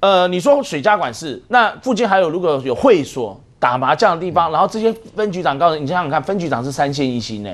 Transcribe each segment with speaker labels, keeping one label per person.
Speaker 1: 呃，你说水家管事，那附近还有如果有会所。打麻将的地方，然后这些分局长告诉你，你想想看，分局长是三线一星呢，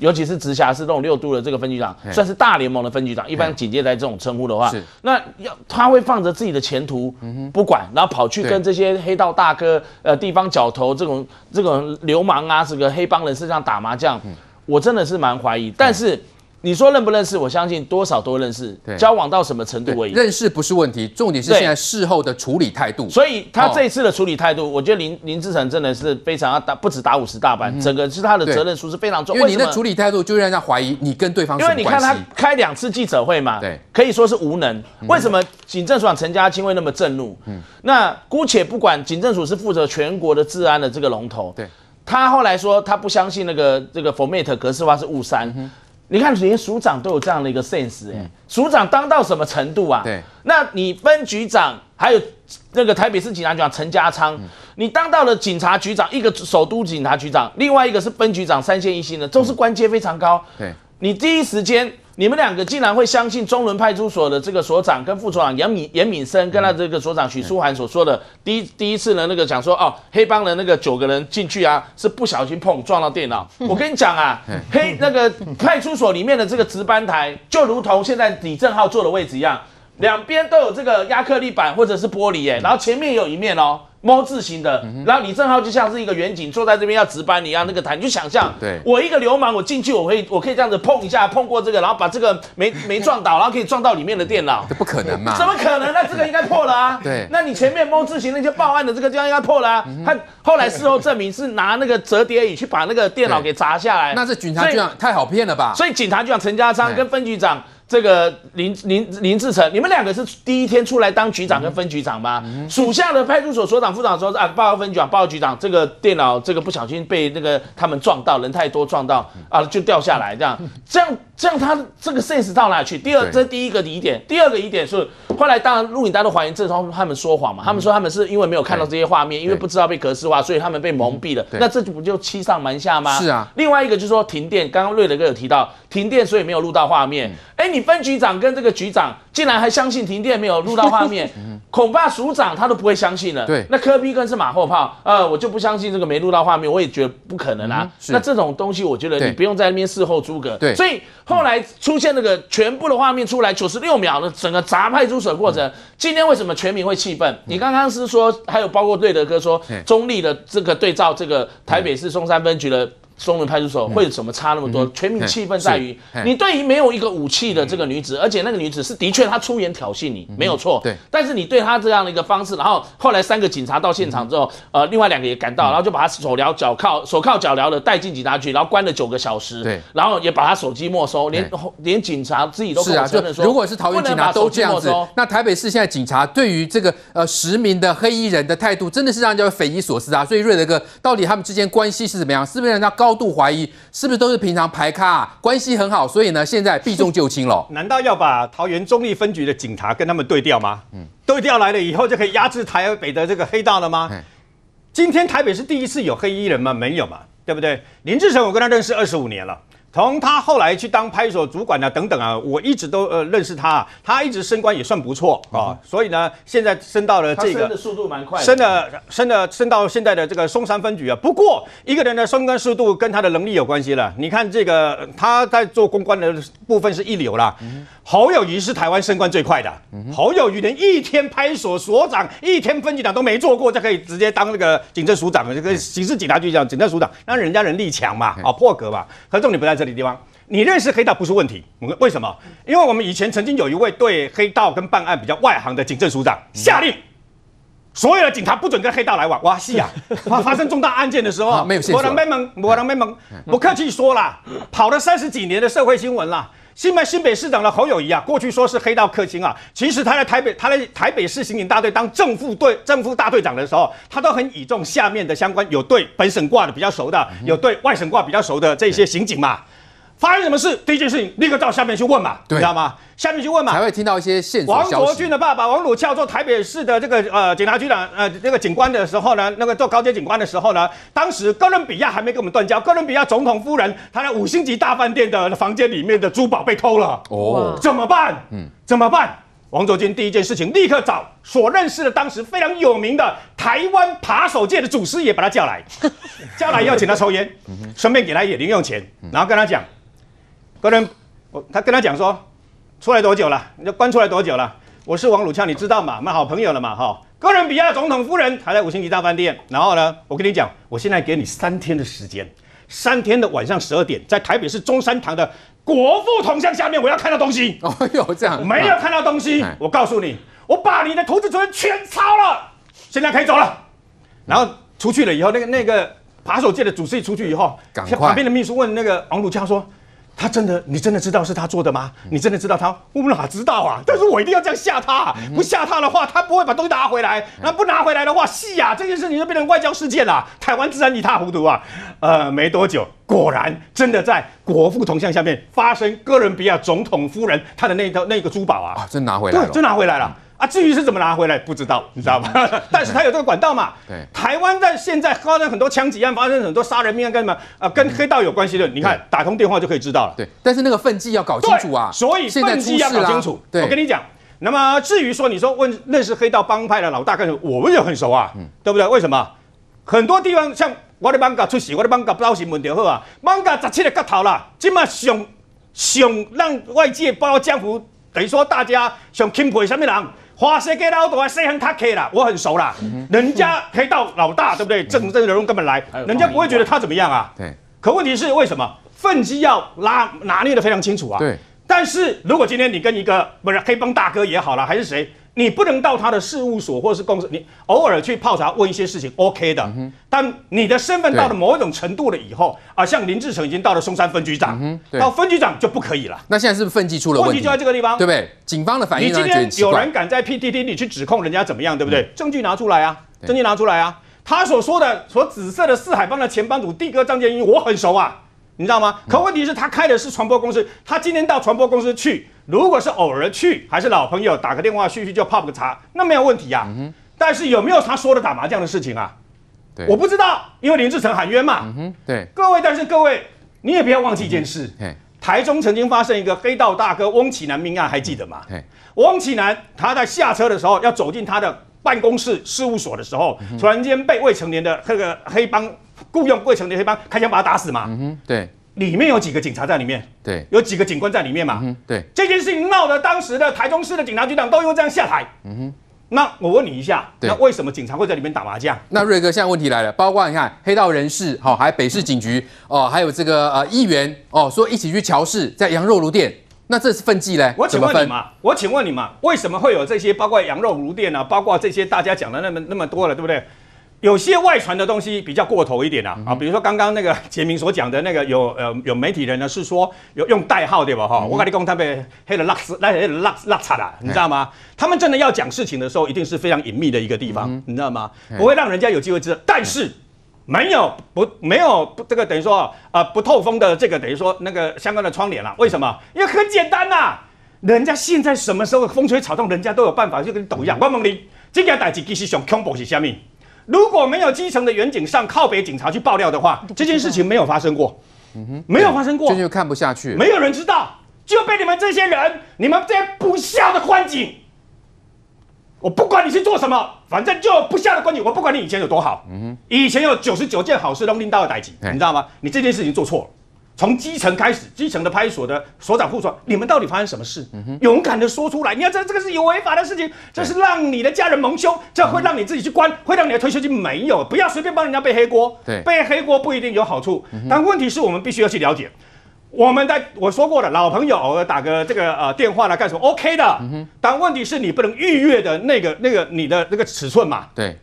Speaker 1: 尤其是直辖市这种六都的这个分局长，算是大联盟的分局长。一般警戒在这种称呼的话，那要他会放着自己的前途不管，然后跑去跟这些黑道大哥、呃地方角头这种这种流氓啊，这个黑帮人士这样打麻将，我真的是蛮怀疑，但是。你说认不认识？我相信多少都认识。交往到什么程度而已？
Speaker 2: 认识不是问题，重点是现在事后的处理态度。
Speaker 1: 所以他这一次的处理态度，我觉得林林志成真的是非常要打，不止打五十大板，嗯、整个是他的责任书是非常重。
Speaker 2: 因为你的处理态度就让人家怀疑你跟对方。
Speaker 1: 因为你看他开两次记者会嘛，对，可以说是无能。为什么警政署长陈家清会那么震怒？嗯，那姑且不管，警政署是负责全国的治安的这个龙头。对，他后来说他不相信那个这个 format 格式化是误删。嗯你看，连署长都有这样的一个 sense 哎，署长当到什么程度啊？对，那你分局长还有那个台北市警察局长陈家昌，你当到了警察局长，一个首都警察局长，另外一个是分局长，三线一星的，都是官阶非常高。对，你第一时间。你们两个竟然会相信中仑派出所的这个所长跟副所长严敏严敏生跟他这个所长许书涵所说的，第一第一次呢，那个讲说哦，黑帮的那个九个人进去啊，是不小心碰撞到电脑。我跟你讲啊，黑那个派出所里面的这个值班台，就如同现在李正浩坐的位置一样，两边都有这个压克力板或者是玻璃，哎，然后前面有一面哦。猫字形的，然后李正浩就像是一个员警坐在这边要值班一样，那个台你就想象，对，我一个流氓，我进去我可以我可以这样子碰一下，碰过这个，然后把这个没没撞倒，然后可以撞到里面的电脑，
Speaker 2: 这不可能嘛？
Speaker 1: 怎么可能？那这个应该破了啊！对，那你前面猫字形那些报案的这个地方应该破了啊！他后来事后证明是拿那个折叠椅去把那个电脑给砸下来，
Speaker 2: 那这警察局长太好骗了吧？
Speaker 1: 所以警察局长陈家昌跟分局长。这个林林林志成，你们两个是第一天出来当局长跟分局长吗？属、嗯、下的派出所所长、副长说啊，报告分局长、报告局长，这个电脑这个不小心被那个他们撞到，人太多撞到啊，就掉下来这样，这样这样他这个 sense 到哪去？第二，这是第一个疑点，第二个疑点是后来当然录影带都还原，这时候他们说谎嘛，他们说他们是因为没有看到这些画面，因为不知道被格式化，所以他们被蒙蔽了。那这就不就欺上瞒下吗？是啊。另外一个就是说停电，刚刚瑞德哥有提到停电，所以没有录到画面。哎，你分局长跟这个局长竟然还相信停电没有录到画面，恐怕署长他都不会相信了。对，那科比更是马后炮，呃，我就不相信这个没录到画面，我也觉得不可能啊。那这种东西，我觉得你不用在那边事后诸葛。对，所以后来出现那个全部的画面出来，九十六秒的整个砸派出所过程，今天为什么全民会气愤？你刚刚是说还有包括瑞德哥说中立的这个对照这个台北市松山分局的。中仑派出所会怎么差那么多？全民气愤在于你对于没有一个武器的这个女子，而且那个女子是的确她出言挑衅你，没有错。对，但是你对她这样的一个方式，然后后来三个警察到现场之后，呃，另外两个也赶到，然后就把她手镣脚铐手铐脚镣的带进警察局，然后关了九个小时。对，然后也把她手机没收，连连警察自己都是啊，就
Speaker 2: 如果是桃园警察都这样子，那台北市现在警察对于这个呃实名的黑衣人的态度，真的是让人家匪夷所思啊。所以瑞德哥，到底他们之间关系是怎么样？是不是让人家高度怀疑？是不是都是平常排咖啊，关系很好，所以呢，现在避重就轻了。
Speaker 3: 难道要把桃园中立分局的警察跟他们对调吗？嗯，对调来了以后就可以压制台北的这个黑道了吗？今天台北是第一次有黑衣人吗？没有嘛，对不对？林志成，我跟他认识二十五年了。从他后来去当派出所主管啊等等啊，我一直都呃认识他，他一直升官也算不错啊，所以呢，现在升到了这个
Speaker 1: 升的速度蛮快，
Speaker 3: 升的升的升到现在的这个松山分局啊。不过一个人的升官速度跟他的能力有关系了。你看这个他在做公关的部分是一流啦。侯友谊是台湾升官最快的，侯友谊连一天派出所所长、一天分局长都没做过，就可以直接当那个警政署长了，这个刑事警察局长、警政署长，那人家能力强嘛，啊破格嘛。可重点不在这。这里地方，你认识黑道不是问题。为什么？因为我们以前曾经有一位对黑道跟办案比较外行的警政署长，下令所有的警察不准跟黑道来往。哇是啊！发生重大案件的时候，没有没人没没人没门，不客气说了，跑了三十几年的社会新闻了。新北新北市长的侯友谊啊，过去说是黑道克星啊，其实他在台北，他在台北市刑警大队当正副队正副大队长的时候，他都很倚重下面的相关有对本省挂的比较熟的，有对外省挂比较熟的这些刑警嘛。发生什么事？第一件事情立刻到下面去问嘛，你知道吗？下面去问嘛，
Speaker 2: 才会听到一些线索。
Speaker 3: 王卓俊的爸爸王鲁翘做台北市的这个呃警察局长呃那个警官的时候呢，那个做高阶警官的时候呢，当时哥伦比亚还没跟我们断交，哥伦比亚总统夫人她在五星级大饭店的房间里面的珠宝被偷了，哦，怎么办？嗯，怎么办？王卓君第一件事情立刻找所认识的当时非常有名的台湾扒手界的祖师爷把他叫来，叫来要请他抽烟，顺便给他一点零用钱，然后跟他讲，个人，我他跟他讲说，出来多久了？你就关出来多久了？我是王鲁俏，你知道吗？蛮好朋友了嘛，哈。哥伦比亚总统夫人还在五星级大饭店，然后呢，我跟你讲，我现在给你三天的时间，三天的晚上十二点，在台北市中山堂的。国父铜像下面，我要看到东西。
Speaker 2: 哦哟，这样
Speaker 3: 没有看到东西，啊、我告诉你，我把你的图纸存全抄了，现在可以走了。然后出去了以后，那个那个扒手界的主席出去以
Speaker 2: 后，
Speaker 3: 旁边的秘书问那个王鲁俏说。他真的，你真的知道是他做的吗？你真的知道他？我们哪知道啊？但是我一定要这样吓他，不吓他的话，他不会把东西拿回来。那不拿回来的话，戏呀，这件事情就变成外交事件了。台湾自然一塌糊涂啊。呃，没多久，果然真的在国父铜像下面发生哥伦比亚总统夫人她的那套那个珠宝啊，
Speaker 2: 真拿回来了，
Speaker 3: 真拿回来了。啊，至于是怎么拿回来，不知道，你知道吗？但是他有这个管道嘛。对，台湾在现在发生很多枪击案，发生很多杀人命案，干什么？啊，跟黑道有关系的，你看打通电话就可以知道了。
Speaker 2: 对，但是那个分际要搞清楚啊。
Speaker 3: 所以分际要搞清楚。对，我跟你讲，那么至于说你说问认识黑道帮派的老大干什么，我们也很熟啊，对不对？为什么？很多地方像我的艋舺出事，我的艋舺报新闻就好啊。艋舺十七个角头啦，今嘛上上让外界包括江湖等于说大家想钦佩什么人？华西街老大谁很他 K 啦，我很熟啦。人家黑道老大，对不对？正正人物根本来，人家不会觉得他怎么样啊。对。可问题是为什么分机要拉拿捏的非常清楚啊？对。但是如果今天你跟一个不是黑帮大哥也好了，还是谁？你不能到他的事务所或者是公司，你偶尔去泡茶问一些事情，OK 的。嗯、但你的身份到了某一种程度了以后，啊，像林志成已经到了松山分局长，嗯、到分局长就不可以了。
Speaker 2: 那现在是不是分机出了问题？问题
Speaker 3: 就在这个地方，
Speaker 2: 对不对？警方的反应，你今
Speaker 3: 天有人敢在 PTT 里去指控人家怎么样，对不对？嗯、证据拿出来啊，证据拿出来啊。他所说的所紫色的四海帮的前帮主帝哥张建英，我很熟啊，你知道吗？可问题是，他开的是传播公司，他今天到传播公司去。如果是偶尔去，还是老朋友打个电话叙叙就泡个茶，那没有问题呀、啊。嗯、但是有没有他说的打麻将的事情啊？对我不知道，因为林志成喊冤嘛。嗯、对，各位，但是各位，你也不要忘记一件事。嗯、台中曾经发生一个黑道大哥翁启南命案，还记得吗？嗯、翁启南他在下车的时候要走进他的办公室事务所的时候，嗯、突然间被未成年的那个黑帮雇佣未成年黑帮开枪把他打死嘛。嗯、对。里面有几个警察在里面，对，有几个警官在里面嘛，嗯、对，这件事情闹得当时的台中市的警察局长都因为这样下台，嗯哼，那我问你一下，那为什么警察会在里面打麻将？
Speaker 2: 那瑞哥，现在问题来了，包括你看黑道人士，好，还有北市警局，哦，还有这个呃议员，哦，说一起去乔氏，在羊肉炉店，那这是分际嘞？
Speaker 3: 我请问你嘛，我请问你嘛，为什么会有这些？包括羊肉炉店啊，包括这些大家讲的那么那么多了，对不对？有些外传的东西比较过头一点啊，啊，比如说刚刚那个 杰明所讲的那个有呃有媒体人呢是说有用代号对吧哈？我跟你讲他被黑了 lux 那黑了 lux lux 啦，你知道吗？他们真的要讲事情的时候，一定是非常隐秘的一个地方，你知道吗？不会让人家有机会知道。但是没有不没有不这个等于说啊不透风的这个等于说那个相关的窗帘了。为什么？因为很简单呐，人家现在什么时候风吹草动，人家都有办法，就跟你抖一样。我问你，这件代志其实上恐怖是什么？如果没有基层的远景上靠北警察去爆料的话，这件事情没有发生过，嗯哼，没有发生过，
Speaker 2: 这就看不下去，
Speaker 3: 没有人知道，就被你们这些人，你们这些不孝的官警，我不管你是做什么，反正就不孝的官警，我不管你以前有多好，嗯哼，以前有九十九件好事都拎到了逮起，你知道吗？你这件事情做错了。从基层开始，基层的派出所的所长、副所长，你们到底发生什么事？嗯、勇敢的说出来！你要知道这个是有违法的事情，这是让你的家人蒙羞，这会让你自己去关，会让你的退休金没有。不要随便帮人家背黑锅，对，背黑锅不一定有好处。嗯、但问题是我们必须要去了解，我们在我说过的老朋友偶尔打个这个呃电话来干什么？OK 的。嗯、但问题是你不能逾越的那个那个你的那个尺寸嘛？对。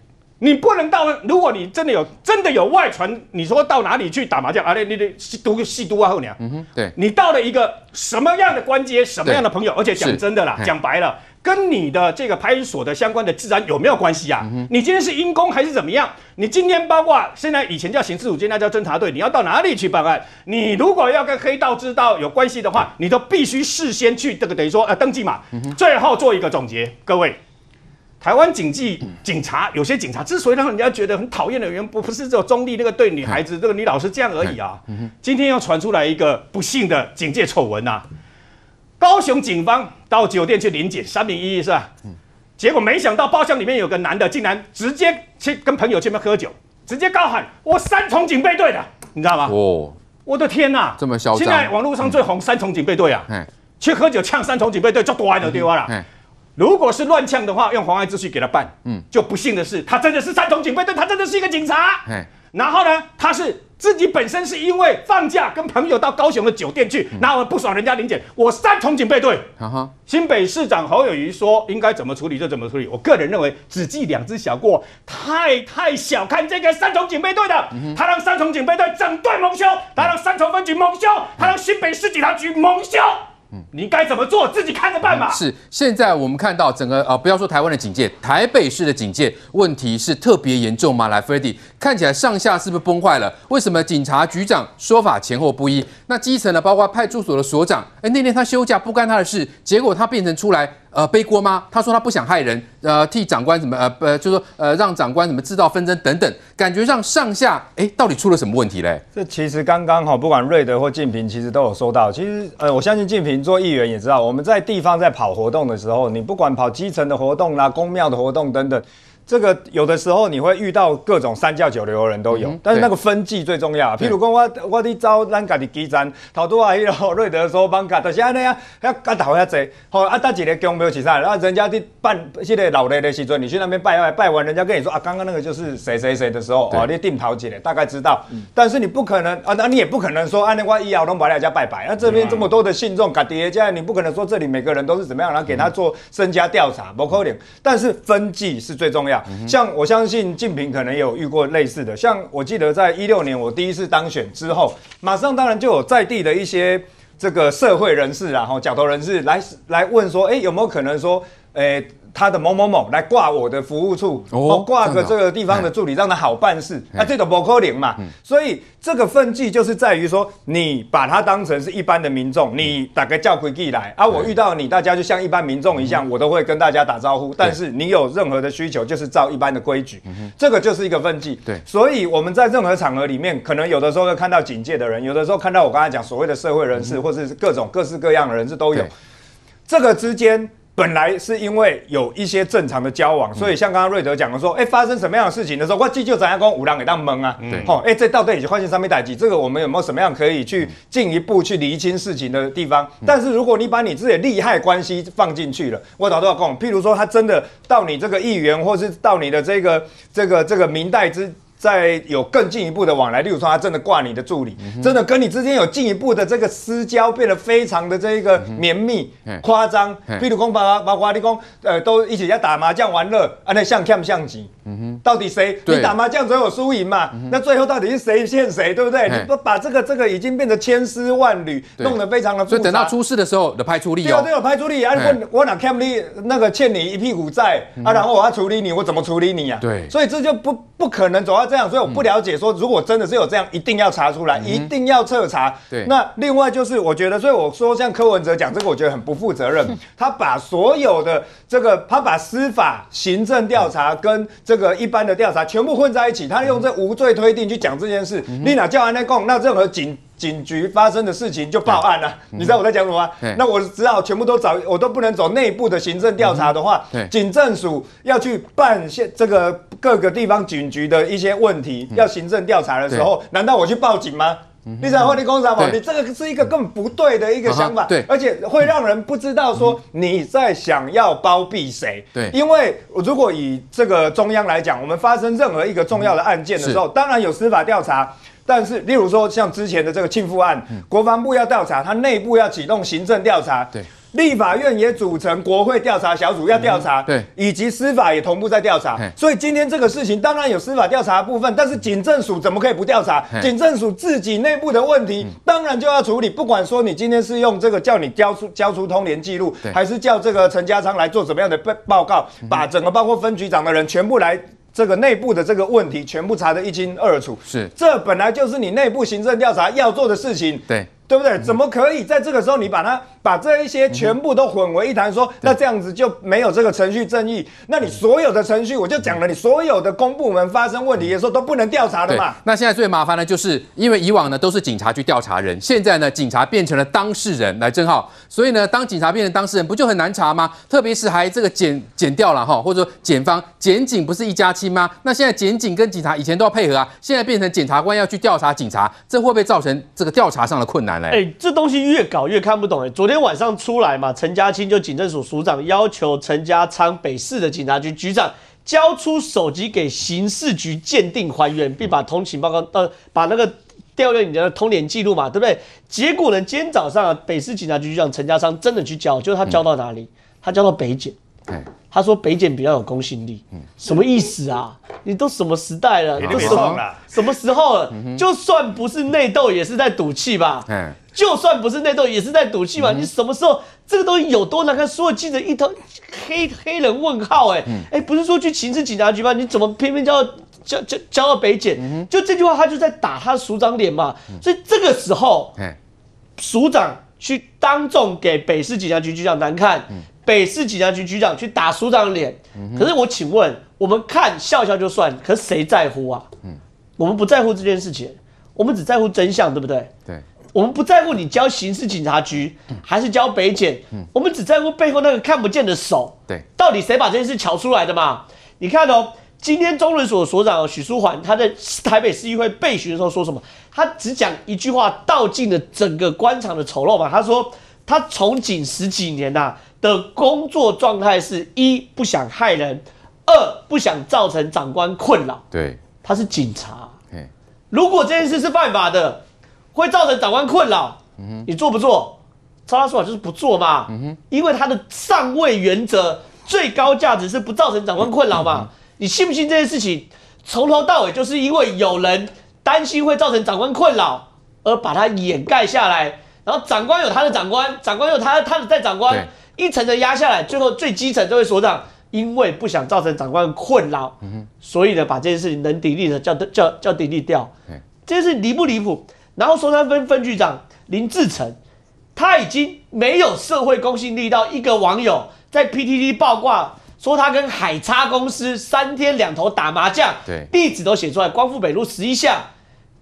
Speaker 3: 你不能到，如果你真的有真的有外传，你说到哪里去打麻将啊？你你得吸毒吸毒啊后娘。嗯哼，对。你到了一个什么样的关阶，什么样的朋友？而且讲真的啦，讲白了，跟你的这个派出所的相关的治安有没有关系啊？你今天是因公还是怎么样？你今天包括现在以前叫刑事组，现在叫侦查队，你要到哪里去办案？你如果要跟黑道知道有关系的话，你都必须事先去这个等于说呃登记嘛。最后做一个总结，各位。台湾警纪警察有些警察之所以让人家觉得很讨厌的原因，不不是只有中立那个对女孩子这个女老师这样而已啊。今天又传出来一个不幸的警戒丑闻呐，高雄警方到酒店去临检，三名一是吧？嗯。结果没想到包厢里面有个男的，竟然直接去跟朋友去那边喝酒，直接高喊：“我三重警备队的，你知道吗？”哦，我的天哪，
Speaker 2: 这么嚣张！
Speaker 3: 现在网络上最红三重警备队啊，嗯、去喝酒呛三重警备队就多了对吧啦。嗯、如果是乱呛的话，用妨碍秩序给他办。嗯，就不幸的是，他真的是三重警备队，他真的是一个警察。嗯、然后呢，他是。自己本身是因为放假跟朋友到高雄的酒店去，然后不爽人家临检，我三重警备队。Uh huh. 新北市长侯友谊说应该怎么处理就怎么处理。我个人认为只记两只小过，太太小看这个三重警备队的。Uh. 他让三重警备队整队蒙羞，他让三重分局蒙羞，他让新北市警察局蒙羞。你该怎么做？自己看着办吧。
Speaker 2: 是，现在我们看到整个呃，不要说台湾的警戒，台北市的警戒问题是特别严重吗？来，Freddy，看起来上下是不是崩坏了？为什么警察局长说法前后不一？那基层呢？包括派出所的所长，哎，那天他休假不干他的事，结果他变成出来。呃，背锅吗？他说他不想害人，呃，替长官什么，呃，呃，就说呃，让长官什么制造纷争等等，感觉上上下，哎，到底出了什么问题嘞？
Speaker 4: 这其实刚刚哈，不管瑞德或静平，其实都有说到。其实，呃，我相信静平做议员也知道，我们在地方在跑活动的时候，你不管跑基层的活动啦、公庙的活动等等。这个有的时候你会遇到各种三教九流的人都有，嗯、但是那个分际最重要。譬如说我我的招咱家的基层，头拄啊，迄个瑞德说帮卡，就是安尼啊，要干头遐济，好啊，搭几个宫庙起上，然后人家的办现在老的的时阵，你去那边拜拜拜完，人家跟你说啊，刚刚那个就是谁谁谁的时候，哦对，你定头几个，大概知道。嗯、但是你不可能啊，那你也不可能说，安尼我以后拢把人家拜拜。那这边这么多的信众，家底下你不可能说这里每个人都是怎么样，然后给他做身家调查，不可能。但是分际是最重要，像我相。信静平可能有遇过类似的，像我记得在一六年我第一次当选之后，马上当然就有在地的一些这个社会人士然后角头人士来来问说，哎，有没有可能说，诶。他的某某某来挂我的服务处，哦，挂个这个地方的助理，让他好办事，那这种不可能嘛。所以这个分际就是在于说，你把他当成是一般的民众，你打个叫规矩来啊，我遇到你，大家就像一般民众一样，我都会跟大家打招呼。但是你有任何的需求，就是照一般的规矩，这个就是一个分际。对，所以我们在任何场合里面，可能有的时候会看到警戒的人，有的时候看到我刚才讲所谓的社会人士，或是各种各式各样的人士都有。这个之间。本来是因为有一些正常的交往，所以像刚刚瑞德讲的说，哎，发生什么样的事情的时候，我记就怎样跟五郎给当懵啊，对，好，哎，这到底已经发生什么代志？这个我们有没有什么样可以去进一步去厘清事情的地方？但是如果你把你自己的利害关系放进去了，我早都要讲，譬如说他真的到你这个议员，或是到你的这个这个这个明代之。再有更进一步的往来，例如说他真的挂你的助理，嗯、真的跟你之间有进一步的这个私交，变得非常的这个绵密、夸张。譬如说，包包括你讲，呃，都一起在打麻将玩乐，啊，那像看不像级？嗯哼，到底谁？你打麻将总有输赢嘛？嗯、那最后到底是谁欠谁？对不对？嘿你不把这个这个已经变得千丝万缕，弄得非常的复杂。
Speaker 2: 所以等到出事的时候，的派出力
Speaker 3: 哦，对，啊派出力啊！嘿我我哪欠你那个欠你一屁股债、嗯、啊？然后我要处理你，我怎么处理你呀、啊？对，所以这就不不可能走到这样。所以我不了解说，如果真的是有这样，一定要查出来，嗯、一定要彻查。对，那另外就是我觉得，所以我说像柯文哲讲这个，我觉得很不负责任。他把所有的这个，他把司法、行政调查跟这个一般的调查。全部混在一起，他用这无罪推定去讲这件事。你哪叫安内贡？那任何警警局发生的事情就报案了。嗯、你知道我在讲什么吗？嗯、那我只好全部都找，我都不能走内部的行政调查的话，嗯、警政署要去办现这个各个地方警局的一些问题，嗯、要行政调查的时候，难道我去报警吗？你在话你讲什么？你这个是一个根本不对的一个想法，对，而且会让人不知道说你在想要包庇谁。对，因为如果以这个中央来讲，我们发生任何一个重要的案件的时候，当然有司法调查，但是例如说像之前的这个庆父案，国防部要调查，他内部要启动行政调查。对。立法院也组成国会调查小组要调查，对，以及司法也同步在调查，所以今天这个事情当然有司法调查的部分，但是警政署怎么可以不调查？警政署自己内部的问题当然就要处理，不管说你今天是用这个叫你交出交出通联记录，还是叫这个陈家昌来做怎么样的报报告，把整个包括分局长的人全部来这个内部的这个问题全部查得一清二楚。是，这本来就是你内部行政调查要做的事情。对。
Speaker 4: 对不对？怎么可以在这个时候你把它把这一些全部都混为一谈？说那这样子就没有这个程序正义？那你所有的程序，我就讲了，你所有的公部门发生问题的时候都不能调查的嘛？
Speaker 2: 那现在最麻烦的就是，因为以往呢都是警察去调查人，现在呢警察变成了当事人来正皓，所以呢当警察变成当事人，不就很难查吗？特别是还这个检检掉了哈，或者说检方检警不是一家亲吗？那现在检警跟警察以前都要配合啊，现在变成检察官要去调查警察，这会不会造成这个调查上的困难呢？
Speaker 5: 哎，这东西越搞越看不懂哎！昨天晚上出来嘛，陈家清就警政署署长要求陈家昌北市的警察局局长交出手机给刑事局鉴定还原，并把通勤报告呃把那个调阅你的通联记录嘛，对不对？结果呢，今天早上北市警察局局长陈家昌真的去交，就是他交到哪里？他交到北检。他说北检比较有公信力，什么意思啊？你都什么时代了？都什么什么时候了？就算不是内斗，也是在赌气吧？嗯就算不是内斗，也是在赌气吧？你什么时候这个东西有多难看？所有记者一头黑黑人问号，哎哎，不是说去刑事警察局吗？你怎么偏偏交交交交到北检？就这句话，他就在打他署长脸嘛。所以这个时候，署长去当众给北市警察局局长难看。北市警察局局长去打署长的脸，可是我请问，我们看笑笑就算，可是谁在乎啊？我们不在乎这件事情，我们只在乎真相，对不对？对，我们不在乎你交刑事警察局还是交北检，我们只在乎背后那个看不见的手。对，到底谁把这件事瞧出来的嘛？你看哦，今天中人所所长许书桓他在台北市议会备询的时候说什么？他只讲一句话，道尽了整个官场的丑陋嘛。他说他从警十几年呐、啊。的工作状态是一不想害人，二不想造成长官困扰。对，他是警察。如果这件事是犯法的，会造成长官困扰，你做不做？照他说法就是不做嘛。因为他的上位原则最高价值是不造成长官困扰嘛。你信不信这件事情从头到尾就是因为有人担心会造成长官困扰而把它掩盖下来，然后长官有他的长官，长官有他他的在长官。一层层压下来，最后最基层这位所长，因为不想造成长官困扰，嗯、所以呢，把这件事情能砥砺的叫叫叫砥砺掉。嗯、这件事离不离谱？然后松山分分局长林志成，他已经没有社会公信力到一个网友在 PTT 爆挂说他跟海叉公司三天两头打麻将，对，地址都写出来，光复北路十一巷，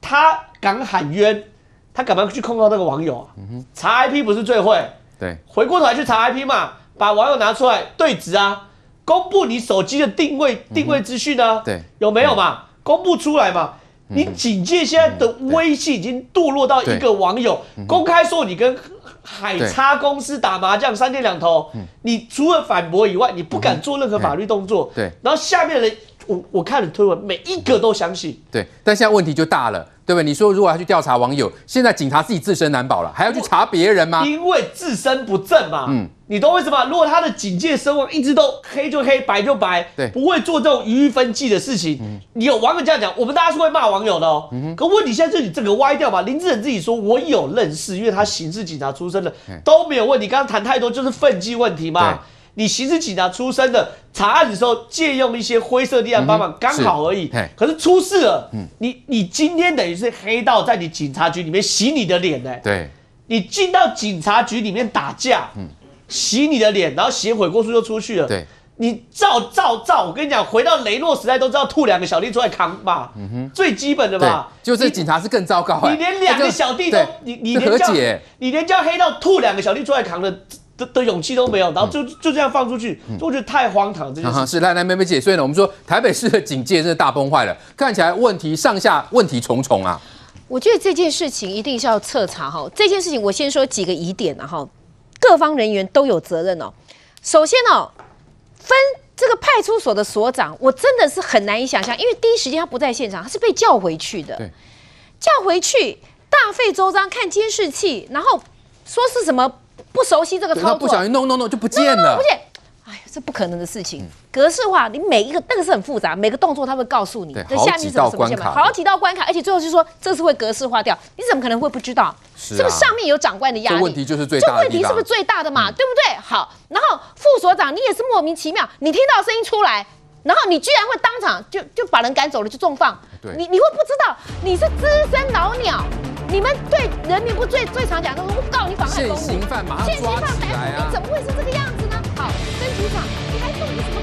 Speaker 5: 他敢喊冤，他敢不敢去控告那个网友啊？嗯、查 IP 不是最会。对，回过头来去查 IP 嘛，把网友拿出来对质啊，公布你手机的定位定位资讯呢？对，有没有嘛？公布出来嘛？你警戒现在的威信已经堕落到一个网友公开说你跟海叉公司打麻将三天两头，你除了反驳以外，你不敢做任何法律动作。对，然后下面的人，我我看了推文，每一个都相信。对，但现在问题就大了。对不对？你说如果要去调查网友，现在警察自己自身难保了，还要去查别人吗？因为自身不正嘛。嗯，你懂为什么？如果他的警戒声望一直都黑就黑，白就白，对，不会做这种余裕分际的事情。嗯，你有网友这样讲，我们大家是会骂网友的哦。嗯，可问题现在是你这个歪掉吧？林志成自己说，我有认识，因为他刑事警察出身的，都没有问题。刚刚谈太多就是分际问题嘛。你刑事警察出身的，查案的时候借用一些灰色地带帮忙，刚好而已。可是出事了，你你今天等于是黑道在你警察局里面洗你的脸呢？对，你进到警察局里面打架，洗你的脸，然后写悔过书就出去了。对，你照照照，我跟你讲，回到雷诺时代都知道吐两个小弟出来扛吧，最基本的嘛。就是警察是更糟糕，你连两个小弟都你你连叫你连叫黑道吐两个小弟出来扛的。的的勇气都没有，然后就就这样放出去，我觉得太荒唐。这件事是来来，妹妹姐，所以呢，我们说台北市的警戒真的大崩坏了，看起来问题上下问题重重啊。我觉得这件事情一定是要彻查哈。这件事情我先说几个疑点然后各方人员都有责任哦。首先哦，分这个派出所的所长，我真的是很难以想象，因为第一时间他不在现场，他是被叫回去的，对，叫回去大费周章看监视器，然后说是什么。不熟悉这个操作，不小心弄弄弄就不见了。不见，哎呀，这不可能的事情。嗯、格式化，你每一个那个是很复杂，每个动作他会告诉你。对，下面是什么什么线嘛？好几道关卡，而且最后就说这是会格式化掉，你怎么可能会不知道？是，不是上面有长官的压力？这问题就是最大的。这问题是不是最大的嘛？嗯、对不对？好，然后副所长你也是莫名其妙，你听到声音出来，然后你居然会当场就就把人赶走了，就重放。对，你你会不知道你是资深老鸟。
Speaker 6: 你们对人民不最最常讲的，我告你妨碍公务，
Speaker 2: 现行犯马上抓起来啊！
Speaker 6: 你怎么会是这个样子呢？好，分局长，你还动什么大？